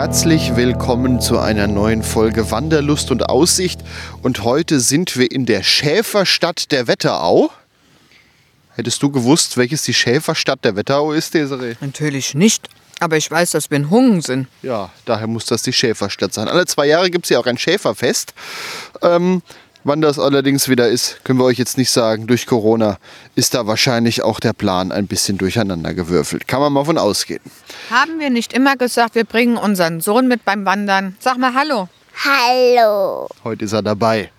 Herzlich willkommen zu einer neuen Folge Wanderlust und Aussicht. Und heute sind wir in der Schäferstadt der Wetterau. Hättest du gewusst, welches die Schäferstadt der Wetterau ist, Desiree? Natürlich nicht, aber ich weiß, dass wir in Hungen sind. Ja, daher muss das die Schäferstadt sein. Alle zwei Jahre gibt es ja auch ein Schäferfest. Ähm, wann das allerdings wieder ist, können wir euch jetzt nicht sagen. Durch Corona ist da wahrscheinlich auch der Plan ein bisschen durcheinander gewürfelt. Kann man mal von ausgehen. Haben wir nicht immer gesagt, wir bringen unseren Sohn mit beim Wandern? Sag mal Hallo. Hallo. Heute ist er dabei.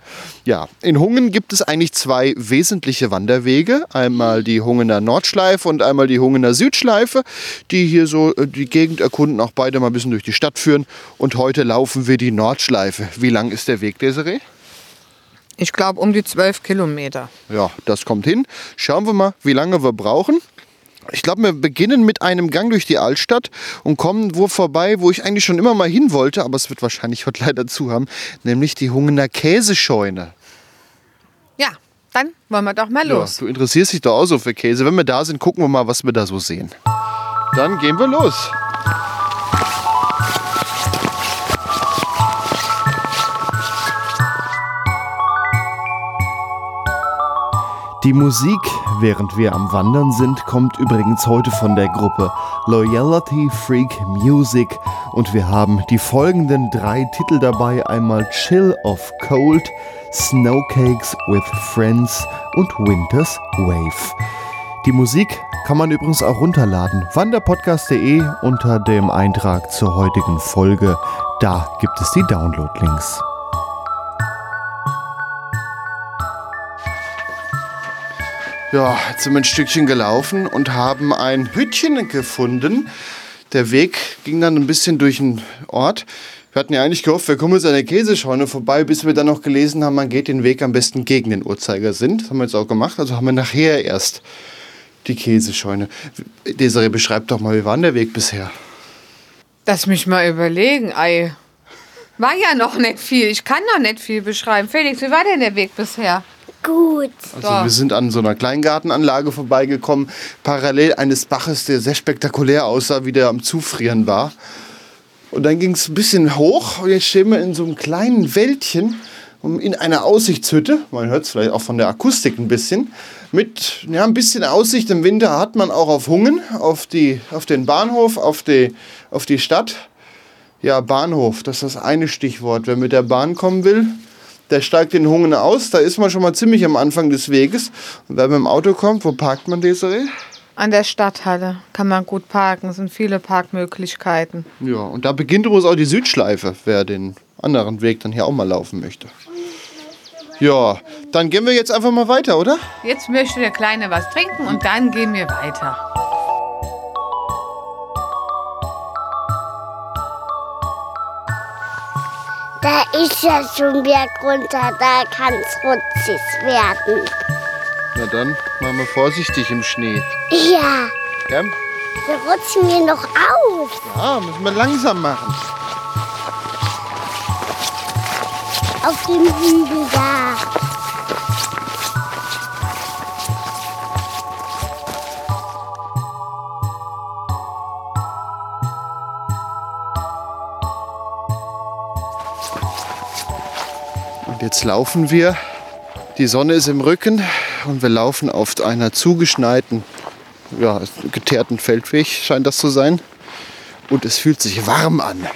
Ja, in Hungen gibt es eigentlich zwei wesentliche Wanderwege. Einmal die Hungener Nordschleife und einmal die Hungener Südschleife, die hier so äh, die Gegend erkunden, auch beide mal ein bisschen durch die Stadt führen. Und heute laufen wir die Nordschleife. Wie lang ist der Weg, Desiree? Ich glaube um die zwölf Kilometer. Ja, das kommt hin. Schauen wir mal, wie lange wir brauchen. Ich glaube, wir beginnen mit einem Gang durch die Altstadt und kommen wo vorbei, wo ich eigentlich schon immer mal hin wollte, aber es wird wahrscheinlich heute leider zu haben, nämlich die Hungener Käsescheune. Ja, dann wollen wir doch mal Ja, los. du interessierst dich doch auch so für Käse. Wenn wir da sind, gucken wir mal, was wir da so sehen. Dann gehen wir los. Die Musik, während wir am Wandern sind, kommt übrigens heute von der Gruppe Loyalty Freak Music und wir haben die folgenden drei Titel dabei: einmal Chill of Cold, Snowcakes with Friends und Winter's Wave. Die Musik kann man übrigens auch runterladen. Wanderpodcast.de unter dem Eintrag zur heutigen Folge. Da gibt es die Download-Links. Ja, jetzt sind wir ein Stückchen gelaufen und haben ein Hütchen gefunden. Der Weg ging dann ein bisschen durch den Ort. Wir hatten ja eigentlich gehofft, wir kommen jetzt an der Käsescheune vorbei, bis wir dann noch gelesen haben, man geht den Weg am besten gegen den Uhrzeigersinn. Das haben wir jetzt auch gemacht. Also haben wir nachher erst die Käsescheune. Desiree, beschreib doch mal, wie war denn der Weg bisher? Lass mich mal überlegen, ei. War ja noch nicht viel. Ich kann noch nicht viel beschreiben. Felix, wie war denn der Weg bisher? Gut. Also So. wir sind an so einer Kleingartenanlage vorbeigekommen, parallel eines Baches, der sehr spektakulär aussah, wie der am Zufrieren war. Und dann ging es ein bisschen hoch und jetzt stehen wir in so einem kleinen Wäldchen in einer Aussichtshütte. Man hört es vielleicht auch von der Akustik ein bisschen. Mit ja, ein bisschen Aussicht im Winter hat man auch auf Hungen, auf, die, auf den Bahnhof, auf die, auf die Stadt. Ja, Bahnhof, das ist das eine Stichwort. Wer mit der Bahn kommen will, der steigt in Hungen aus. Da ist man schon mal ziemlich am Anfang des Weges. Und wer mit dem Auto kommt, wo parkt man, Desiree? An der Stadthalle kann man gut parken. Es sind viele Parkmöglichkeiten. Ja, und da beginnt übrigens auch die Südschleife, wer den anderen Weg dann hier auch mal laufen möchte. Ja, dann gehen wir jetzt einfach mal weiter, oder? Jetzt möchte der Kleine was trinken und dann gehen wir weiter. Da ist ja schon Berg runter, da kann es rutschig werden. Na dann, machen wir vorsichtig im Schnee. Ja, Ja, da rutschen wir noch aus. ja müssen wir langsam machen. Auf dem Hügel da. Und jetzt laufen wir. Die Sonne ist im Rücken und wir laufen auf einer zugeschneiten, ja, geteerten Feldweg, scheint das zu sein. Und es fühlt sich warm an.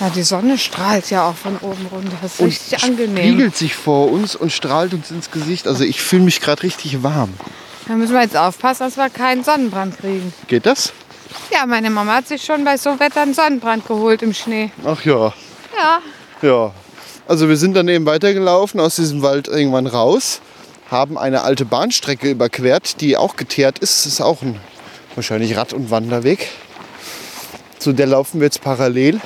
Ja, die Sonne strahlt ja auch von oben runter. Das ist Und richtig angenehm. spiegelt sich vor uns und strahlt uns ins Gesicht. Also ich fühle mich gerade richtig warm. Da müssen wir jetzt aufpassen, dass wir keinen Sonnenbrand kriegen. Geht das? Ja, meine Mama hat sich schon bei so Wetter einen Sonnenbrand geholt im Schnee. Ach ja. Ja, Ja. Also wir sind dann eben weitergelaufen aus diesem Wald irgendwann raus, haben eine alte Bahnstrecke überquert, die auch geteert ist. Das ist auch ein Wahrscheinlich Rad- und Wanderweg. Zu der laufen wir jetzt parallel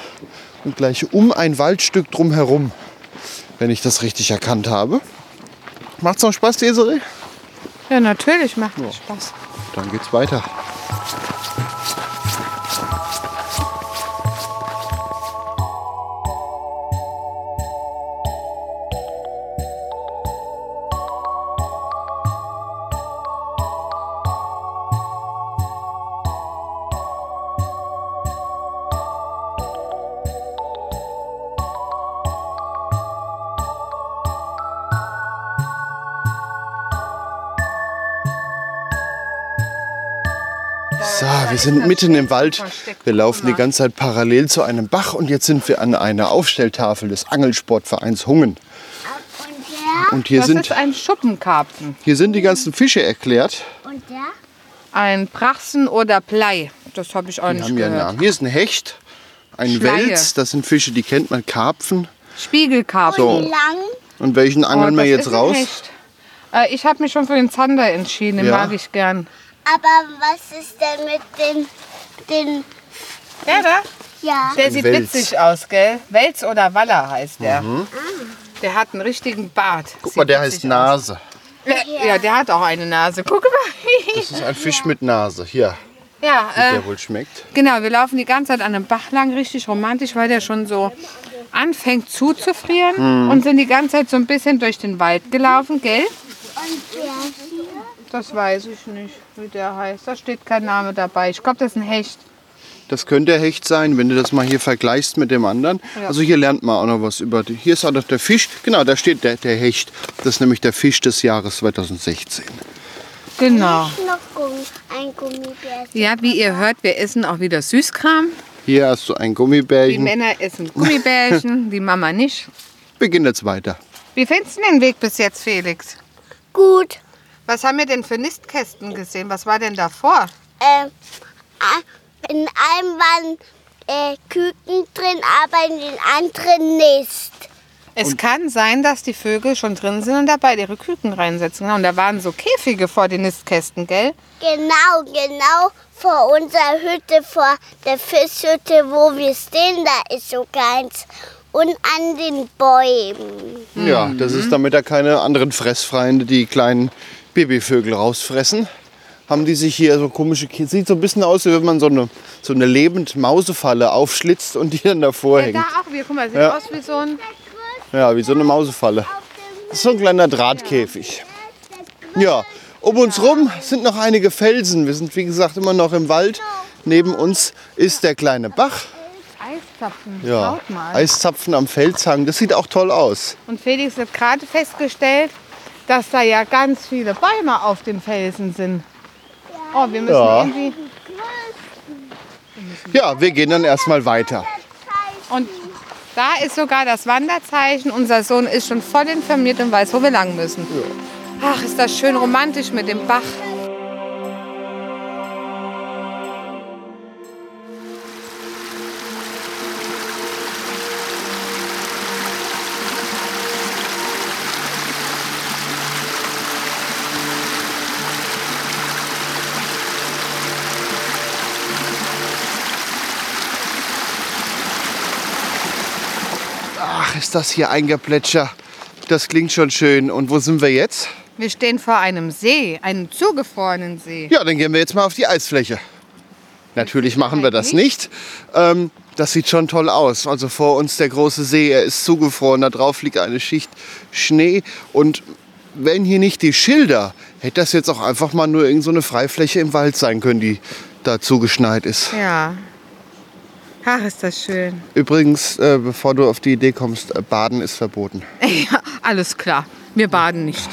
und gleich um ein Waldstück drumherum, wenn ich das richtig erkannt habe. Macht's noch Spaß, Desiree? Ja, natürlich macht das Spaß. Dann geht's weiter. Wir sind mitten im Wald. Wir laufen die ganze Zeit parallel zu einem Bach und jetzt sind wir an einer Aufstelltafel des Angelsportvereins Hungen. Und hier Das sind, ist ein Schuppenkarpfen. hier sind die ganzen Fische erklärt. Und der? Ein Prachsen oder Blei. Das habe ich auch Die nicht haben gehört. Namen. Hier ist ein Hecht, ein Schleie. Wels, das sind Fische, die kennt man, Karpfen. Spiegelkarpfen. So. Lang. Und welchen angeln Oh, wir jetzt ist ein raus? Hecht. Äh, ich habe mich schon für den Zander entschieden. Den Ja. mag ich gern. Aber was ist denn mit den, den Der da? ja, Der sieht Wels. witzig aus, gell? Wels oder Waller heißt der. Der hat einen richtigen Bart. Mhm. Guck mal, der heißt Nase. Nase. Ja, der hat auch eine Nase. Guck mal. Das ist ein Fisch mit Nase. Hier, ja, wie äh, der wohl schmeckt. genau. Wir laufen die ganze Zeit an einem Bach lang, richtig romantisch, weil der schon so anfängt zuzufrieren Mhm. und sind die ganze Zeit so ein bisschen durch den Wald gelaufen, gell? und der hier? Das weiß ich nicht, wie der heißt. Da steht kein Name dabei. Ich glaube, das ist ein Hecht. Das könnte der Hecht sein, wenn du das mal hier vergleichst mit dem anderen. Ja. Also hier lernt man auch noch was über. Die, hier ist auch noch der Fisch. Genau, da steht der, der Hecht. Das ist nämlich der Fisch des Jahres 2016. Genau. Ein Gummibär. Ja, wie ihr hört, wir essen auch wieder Süßkram. Hier hast du ein Die Gummibärchen. Männer essen Gummibärchen, die Mama nicht. Wir gehen jetzt weiter. Wie findest du den Weg bis jetzt, Felix? Gut. Was haben wir denn für Nistkästen gesehen? Was war denn davor? Ähm, in einem waren äh, Küken drin, aber in den anderen nicht. Es kann sein, dass die Vögel schon drin sind und dabei ihre Küken reinsetzen. Genau, Und da waren so Käfige vor den Nistkästen, gell? Genau, genau vor unserer Hütte, vor der Fischhütte, wo wir stehen, da ist so keins. Und an den Bäumen. Ja, das ist damit da keine anderen Fressfeinde, die kleinen Babyvögel rausfressen. Haben die sich hier so komische, sieht so ein bisschen aus, wie wenn man so eine, so eine lebend Mausefalle aufschlitzt und die dann davor Ja, hängt. da auch wieder. Guck mal, sieht Ja. aus wie so ein. Ja, wie so eine Mausefalle. Das ist so ein kleiner Drahtkäfig. Ja, um uns rum sind noch einige Felsen. Wir sind, wie gesagt, immer noch im Wald. Neben uns ist der kleine Bach. Eiszapfen. Ja, Schaut mal. Eiszapfen am Felshang. Das sieht auch toll aus. Und Felix hat gerade festgestellt, dass da ja ganz viele Bäume auf dem Felsen sind. Oh, wir müssen Ja. irgendwie. Ja, wir gehen dann erstmal weiter. Und da ist sogar das Wanderzeichen. Unser Sohn ist schon voll informiert und weiß, wo wir lang müssen. Ach, ist das schön romantisch mit dem Bach. Ist das hier ein Geplätscher. Das klingt schon schön. Und wo sind wir jetzt? Wir stehen vor einem See, einem zugefrorenen See. Ja, dann gehen wir jetzt mal auf die Eisfläche. Natürlich machen wir das nicht. Ähm, das sieht schon toll aus. Also vor uns der große See, er ist zugefroren, da drauf liegt eine Schicht Schnee. Und wenn hier nicht die Schilder, hätte das jetzt auch einfach mal nur irgendeine so eine Freifläche im Wald sein können, die da zugeschneit ist. Ja. Ach, ist das schön. Übrigens, äh, bevor du auf die Idee kommst, äh, Baden ist verboten. Ja, alles klar. Wir baden nicht.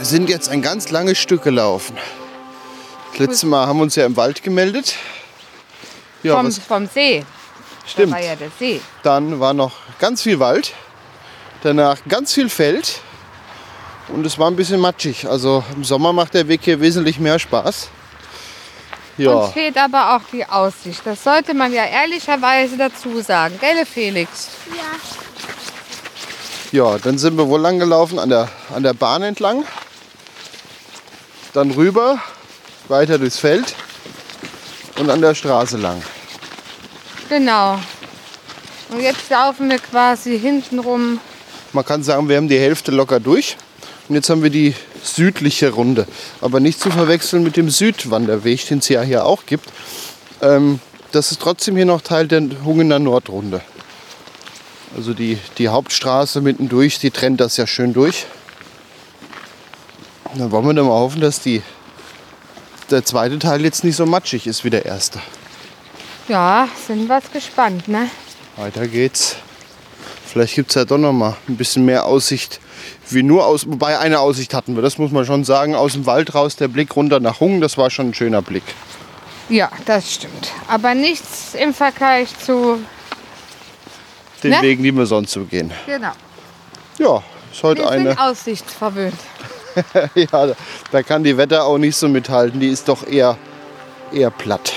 Wir sind jetzt ein ganz langes Stück gelaufen. Das letzte Mal haben wir uns ja im Wald gemeldet. Ja, Vom, was, vom See. Stimmt. Da war ja der See. Dann war noch ganz viel Wald. Danach ganz viel Feld. Und es war ein bisschen matschig. Also im Sommer macht der Weg hier wesentlich mehr Spaß. Ja, Uns fehlt aber auch die Aussicht. Das sollte man ja ehrlicherweise dazu sagen. Gell, Felix? ja, dann sind wir wohl lang gelaufen an der, an der Bahn entlang. Dann rüber, weiter durchs Feld und an der Straße lang. Genau. Und jetzt laufen wir quasi hinten rum. Man kann sagen, wir haben die Hälfte locker durch. Und jetzt haben wir die südliche Runde. Aber nicht zu verwechseln mit dem Südwanderweg, den es ja hier auch gibt. Ähm, das ist trotzdem hier noch Teil der Hungener Nordrunde. Also die, die Hauptstraße mittendurch, die trennt das ja schön durch. Dann wollen wir dann mal hoffen, dass die, der zweite Teil jetzt nicht so matschig ist wie der erste. Ja, sind wir gespannt, ne? Weiter geht's. Vielleicht gibt es ja doch noch mal ein bisschen mehr Aussicht. Wie nur aus, wobei eine Aussicht hatten wir, das muss man schon sagen. Aus dem Wald raus, der Blick runter nach Hungen, das war schon ein schöner Blick. Ja, das stimmt. Aber nichts im Vergleich zu. Den Ne? Wegen, die wir sonst so gehen. Genau. Ja, ist heute Wir eine. sind aussichtsverwöhnt. Ja, da- kann die Wetter auch nicht so mithalten. Die ist doch eher, eher platt.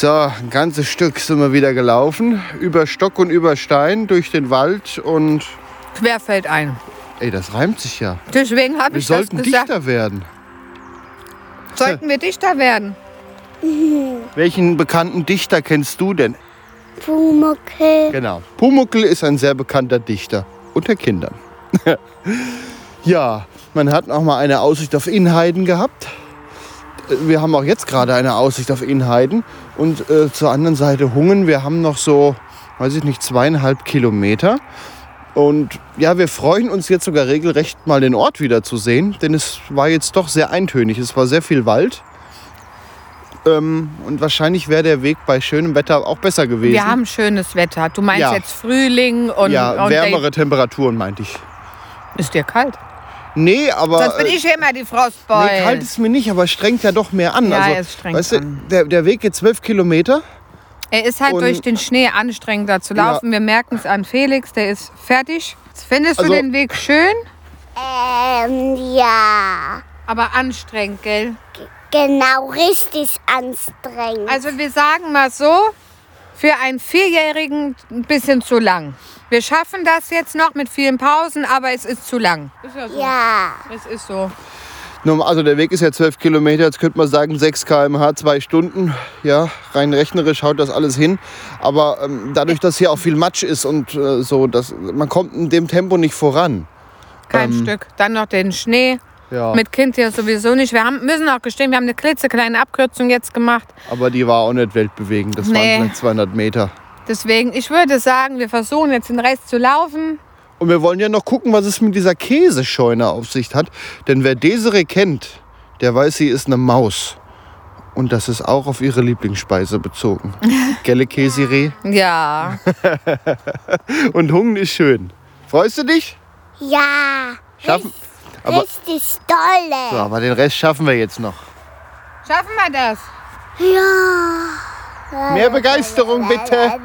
So, ein ganzes Stück sind wir wieder gelaufen. Über Stock und über Stein, durch den Wald und. Querfeld ein. Ey, das reimt sich ja. Deswegen habe Wir ich das sollten gesagt. dichter werden. Sollten wir dichter werden? Welchen bekannten Dichter kennst du denn? Pumuckel. Genau. Pumuckl ist ein sehr bekannter Dichter unter Kindern. ja, man hat auch mal eine Aussicht auf Inheiden gehabt. Wir haben auch jetzt gerade eine Aussicht auf Inheiden. Und äh, zur anderen Seite Hungen. Wir haben noch so, weiß ich nicht, zweieinhalb Kilometer. Und ja, wir freuen uns jetzt sogar regelrecht mal den Ort wieder zu sehen, denn es war jetzt doch sehr eintönig. Es war sehr viel Wald. Ähm, und wahrscheinlich wäre der Weg bei schönem Wetter auch besser gewesen. Wir haben schönes Wetter. Du meinst Ja. jetzt Frühling und, ja, und wärmere Temperaturen meinte ich. Ist dir kalt? Nee, aber. Sonst bin äh, ich immer die Frostbeule. Nee, kalt ist mir nicht, aber es strengt ja doch mehr an. Ja, also, es strengt weißt du, an. Der, der Weg geht zwölf Kilometer. Er ist halt Und- durch den Schnee anstrengender zu laufen. Wir merken es an Felix, der ist fertig. Findest Also- du den Weg schön, Ähm, ja. aber anstrengend, gell? Genau, richtig anstrengend. Also wir sagen mal so, für einen Vierjährigen ein bisschen zu lang. Wir schaffen das jetzt noch mit vielen Pausen, aber es ist zu lang. Ist ja so. ja. Es ist so. Also der Weg ist ja zwölf Kilometer, jetzt könnte man sagen 6 km/h, zwei Stunden. Ja, rein rechnerisch haut das alles hin. Aber ähm, dadurch, dass hier auch viel Matsch ist und äh, so, dass, man kommt in dem Tempo nicht voran. Kein Stück. Dann noch den Schnee. Ja, Mit Kind ja sowieso nicht. Wir haben, müssen auch gestehen, wir haben eine klitzekleine Abkürzung jetzt gemacht. aber die war auch nicht weltbewegend. Das Nee. waren vielleicht 200 Meter. Deswegen, ich würde sagen, wir versuchen jetzt den Rest zu laufen. Und wir wollen ja noch gucken, was es mit dieser Käsescheune auf sich hat. Denn wer Desiree kennt, der weiß, sie ist eine Maus. Und das ist auch auf ihre Lieblingsspeise bezogen. Gelle Käsiree. Ja. Und Hungen ist schön. Freust du dich? Ja. Schaffen. Aber, Richtig dolle. so, aber den Rest schaffen wir jetzt noch. Schaffen wir das? Ja. Mehr Begeisterung bitte.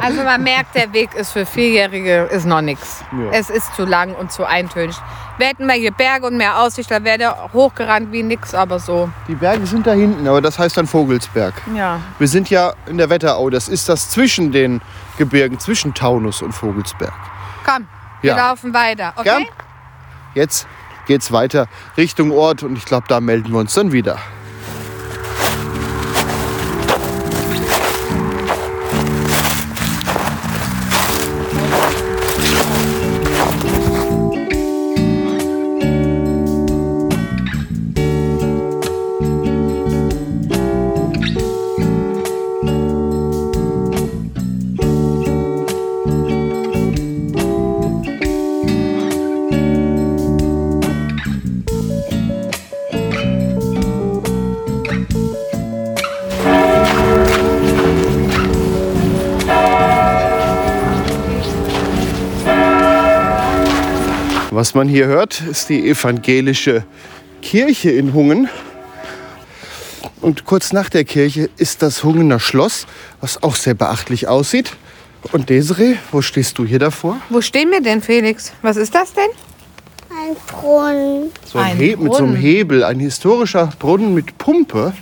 Also man merkt, der Weg ist für Vierjährige ist noch nichts. Ja. Es ist zu lang und zu eintönig. Wir hätten mehr hier Berge und mehr Aussicht, da wäre der hochgerannt wie nix, aber so. Die Berge sind da hinten, aber das heißt dann Vogelsberg. Ja. Wir sind ja in der Wetterau. Das ist das zwischen den Gebirgen, zwischen Taunus und Vogelsberg. Komm, wir Ja. laufen weiter, okay? Gern. Jetzt geht's weiter Richtung Ort und ich glaube, da melden wir uns dann wieder. Was man hier hört, ist die evangelische Kirche in Hungen. Und kurz nach der Kirche ist das Hungener Schloss, was auch sehr beachtlich aussieht. Und Desiree, wo stehst du hier davor? Wo stehen wir denn, Felix? Was ist das denn? Ein Brunnen. So ein Ein He mit so einem Brunnen. Hebel, ein historischer Brunnen mit Pumpe.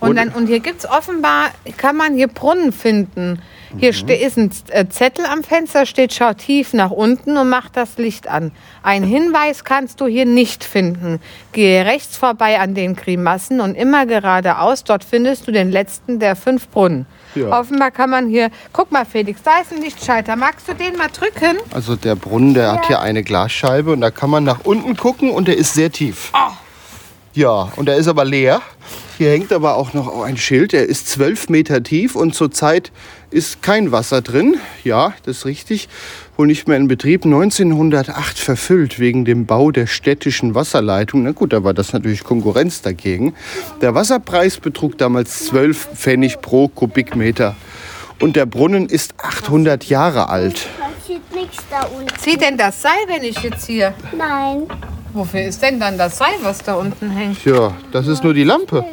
Und, Und- dann, und hier gibt es offenbar, kann man hier Brunnen finden. Hier ste- ist ein äh, Zettel am Fenster, steht, schau tief nach unten und mach das Licht an. Ein Hinweis kannst du hier nicht finden. Gehe rechts vorbei an den Grimassen und immer geradeaus, dort findest du den letzten der fünf Brunnen. Ja. Offenbar kann man hier, guck mal Felix, da ist ein Lichtschalter. Magst du den mal drücken? Also der Brunnen, der hat hier eine Glasscheibe und da kann man nach unten gucken und der ist sehr tief. Ja, und der ist aber leer. Hier hängt aber auch noch ein Schild, der ist zwölf Meter tief und zurzeit ist kein Wasser drin. Ja, das ist richtig. Wohl nicht mehr in Betrieb. 1908 verfüllt wegen dem Bau der städtischen Wasserleitung. Na gut, da war das natürlich Konkurrenz dagegen. Der Wasserpreis betrug damals 12 Pfennig pro Kubikmeter. Und der Brunnen ist 800 Jahre alt. Passiert nichts da unten. Zieht denn das Seil, wenn ich jetzt hier... Nein. Wofür ist denn dann das Seil, was da unten hängt? Ja, das ist nur die Lampe.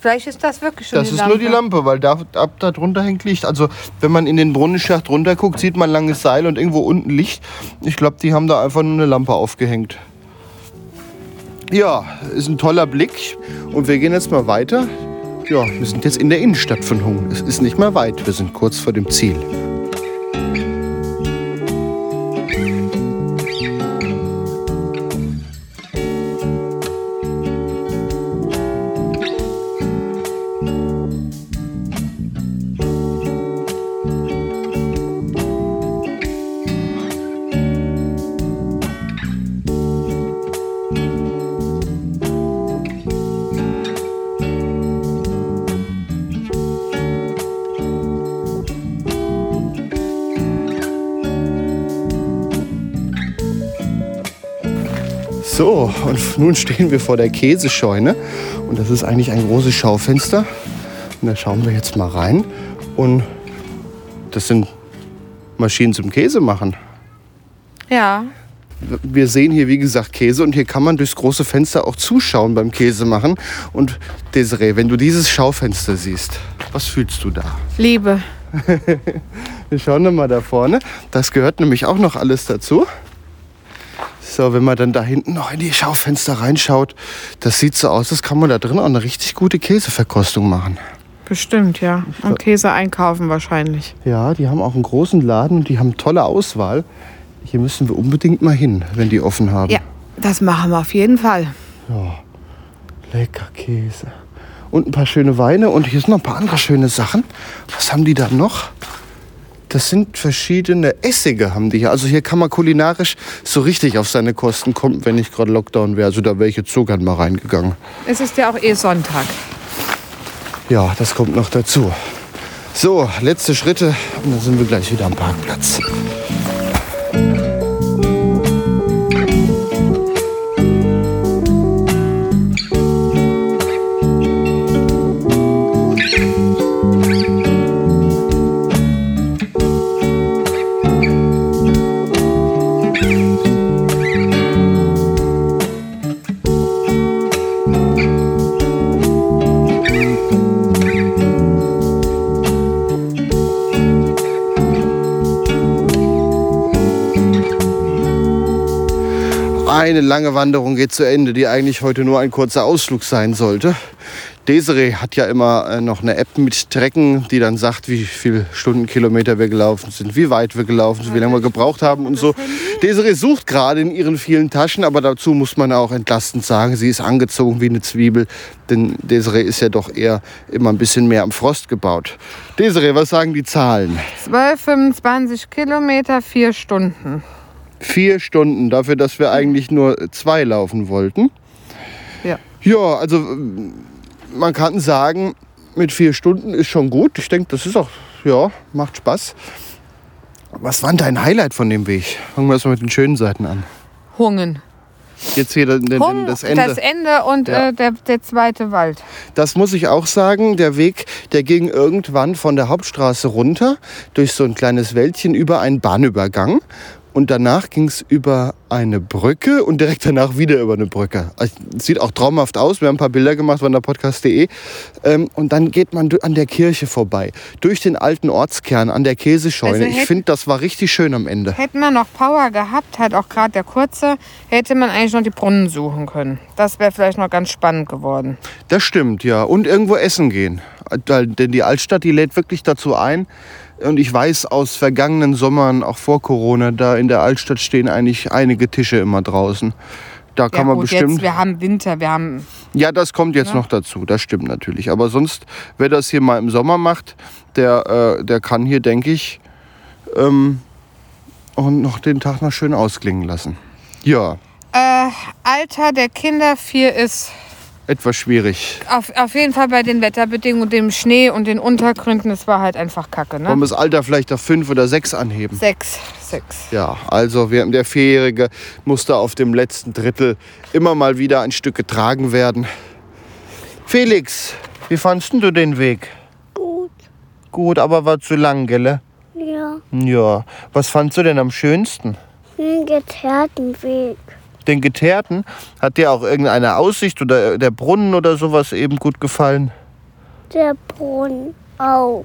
Vielleicht ist das wirklich schon Das ist Lampe. nur die Lampe, weil da, ab da drunter hängt Licht. Also wenn man in den Brunnenschacht runter guckt, sieht man langes Seil und irgendwo unten Licht. Ich glaube, die haben da einfach nur eine Lampe aufgehängt. Ja, ist ein toller Blick. Und wir gehen jetzt mal weiter. Ja, wir sind jetzt in der Innenstadt von Hungen. Es ist nicht mehr weit. Wir sind kurz vor dem Ziel. Nun stehen wir vor der Käsescheune. Und das ist eigentlich ein großes Schaufenster. Und da schauen wir jetzt mal rein. Und das sind Maschinen zum Käse machen. Ja, Wir sehen hier, wie gesagt, Käse und hier kann man durchs große Fenster auch zuschauen beim Käse machen. Und Desiree, wenn du dieses Schaufenster siehst, was fühlst du da? Liebe. Wir schauen mal da vorne. Das gehört nämlich auch noch alles dazu. So, wenn man dann da hinten noch in die Schaufenster reinschaut, das sieht so aus, als kann man da drin auch eine richtig gute Käseverkostung machen. Bestimmt, ja. Und Käse einkaufen wahrscheinlich. Ja, die haben auch einen großen Laden und die haben tolle Auswahl. Hier müssen wir unbedingt mal hin, wenn die offen haben. Ja, das machen wir auf jeden Fall. Lecker Käse. Und ein paar schöne Weine. Und hier sind noch ein paar andere schöne Sachen. Was haben die da noch? Das sind verschiedene Essige, haben die hier. Also hier kann man kulinarisch so richtig auf seine Kosten kommen, wenn nicht gerade Lockdown wäre. Also da wäre ich jetzt so gern mal reingegangen. Es ist ja auch eh Sonntag. Ja, das kommt noch dazu. So, letzte Schritte und dann sind wir gleich wieder am Parkplatz. Eine lange Wanderung geht zu Ende, die eigentlich heute nur ein kurzer Ausflug sein sollte. Desiree hat ja immer äh, noch eine App mit Strecken, die dann sagt, wie viele Stundenkilometer wir gelaufen sind, wie weit wir gelaufen sind, wie lange wir gebraucht haben und so. Desiree sucht gerade in ihren vielen Taschen, aber dazu muss man auch entlastend sagen, sie ist angezogen wie eine Zwiebel, denn Desiree ist ja doch eher immer ein bisschen mehr am Frost gebaut. Desiree, was sagen die Zahlen? 12, 25 Kilometer, vier Stunden. Vier Stunden dafür, dass wir eigentlich nur zwei laufen wollten. Ja. Ja, also man kann sagen, mit vier Stunden ist schon gut. Ich denke, das ist auch, ja, macht Spaß. Was war denn dein Highlight von dem Weg? Fangen wir erstmal mit den schönen Seiten an. Hungen. Jetzt hier den, den, Hung, das Ende. das Ende und Ja. äh, der, der zweite Wald. Das muss ich auch sagen. Der Weg, der ging irgendwann von der Hauptstraße runter, durch so ein kleines Wäldchen über einen Bahnübergang. Und danach ging es über eine Brücke und direkt danach wieder über eine Brücke. Also, Sieht auch traumhaft aus. Wir haben ein paar Bilder gemacht von der Podcast.de. Ähm, und dann geht man an der Kirche vorbei, durch den alten Ortskern, an der Käsescheune. Also ich finde, das war richtig schön am Ende. Hätten wir noch Power gehabt, halt auch gerade der kurze, hätte man eigentlich noch die Brunnen suchen können. Das wäre vielleicht noch ganz spannend geworden. Das stimmt, ja. Und irgendwo essen gehen. Da- Denn die Altstadt, die lädt wirklich dazu ein. Und ich weiß aus vergangenen Sommern, auch vor Corona, da in der Altstadt stehen eigentlich einige Tische immer draußen. Da kann ja, man gut, bestimmt. Jetzt, wir haben Winter, wir haben. ja, das kommt jetzt Ja. noch dazu, das stimmt natürlich. Aber sonst, wer das hier mal im Sommer macht, der, äh, der kann hier, denke ich, ähm, und noch den Tag noch schön ausklingen lassen. Ja, Äh, Alter der Kinder vier ist etwas schwierig. auf, auf jeden Fall bei den Wetterbedingungen und dem Schnee und den Untergründen, es war halt einfach kacke, Wollen ne? wir das Alter vielleicht auf fünf oder sechs anheben? Sechs, sechs. Ja, also wir, der Vierjährige musste auf dem letzten Drittel immer mal wieder ein Stück getragen werden. Felix, wie fandst denn du den Weg? Gut. Gut, aber war zu lang, gell? Ja. Ja. Was fandst du denn am schönsten? Den geteerten Weg. Den Geteerten? Hat dir auch irgendeine Aussicht oder der Brunnen oder sowas eben gut gefallen? Der Brunnen auch.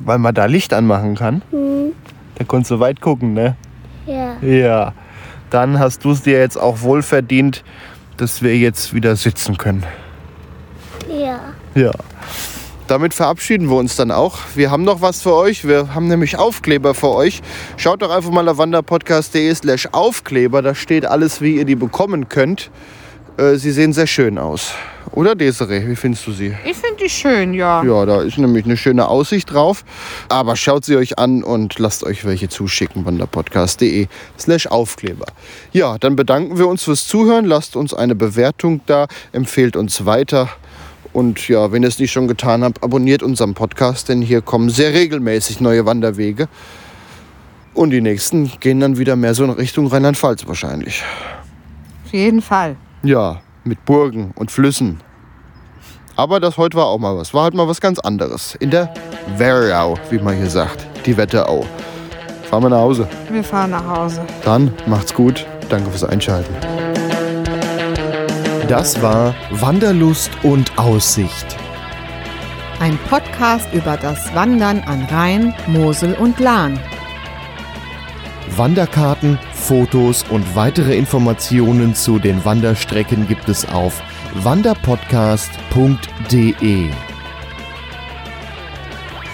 Weil man da Licht anmachen kann? Hm. Da konntest du weit gucken, ne? Ja. Ja. Dann hast du es dir jetzt auch wohl verdient, dass wir jetzt wieder sitzen können. Ja. Ja. Damit verabschieden wir uns dann auch. Wir haben noch was für euch. Wir haben nämlich Aufkleber für euch. Schaut doch einfach mal lavanderpodcast.de slash Aufkleber. Da steht alles, wie ihr die bekommen könnt. Äh, Sie sehen sehr schön aus. Oder Desiree, wie findest du sie? Ich finde die schön, ja. Ja, da ist nämlich eine schöne Aussicht drauf. Aber schaut sie euch an und lasst euch welche zuschicken von der podcast.de slash Aufkleber. Ja, dann bedanken wir uns fürs Zuhören. Lasst uns eine Bewertung da, empfehlt uns weiter. Und ja, wenn ihr es nicht schon getan habt, abonniert unseren Podcast, denn hier kommen sehr regelmäßig neue Wanderwege. Und die nächsten gehen dann wieder mehr so in Richtung Rheinland-Pfalz wahrscheinlich. Auf jeden Fall. Ja, mit Burgen und Flüssen. Aber das heute war auch mal was. War halt mal was ganz anderes. In der Wetterau, wie man hier sagt. Die Wetterau. Fahren wir nach Hause. Wir fahren nach Hause. Dann macht's gut. Danke fürs Einschalten. Das war Wanderlust und Aussicht. Ein Podcast über das Wandern an Rhein, Mosel und Lahn. Wanderkarten, Fotos und weitere Informationen zu den Wanderstrecken gibt es auf wanderpodcast.de.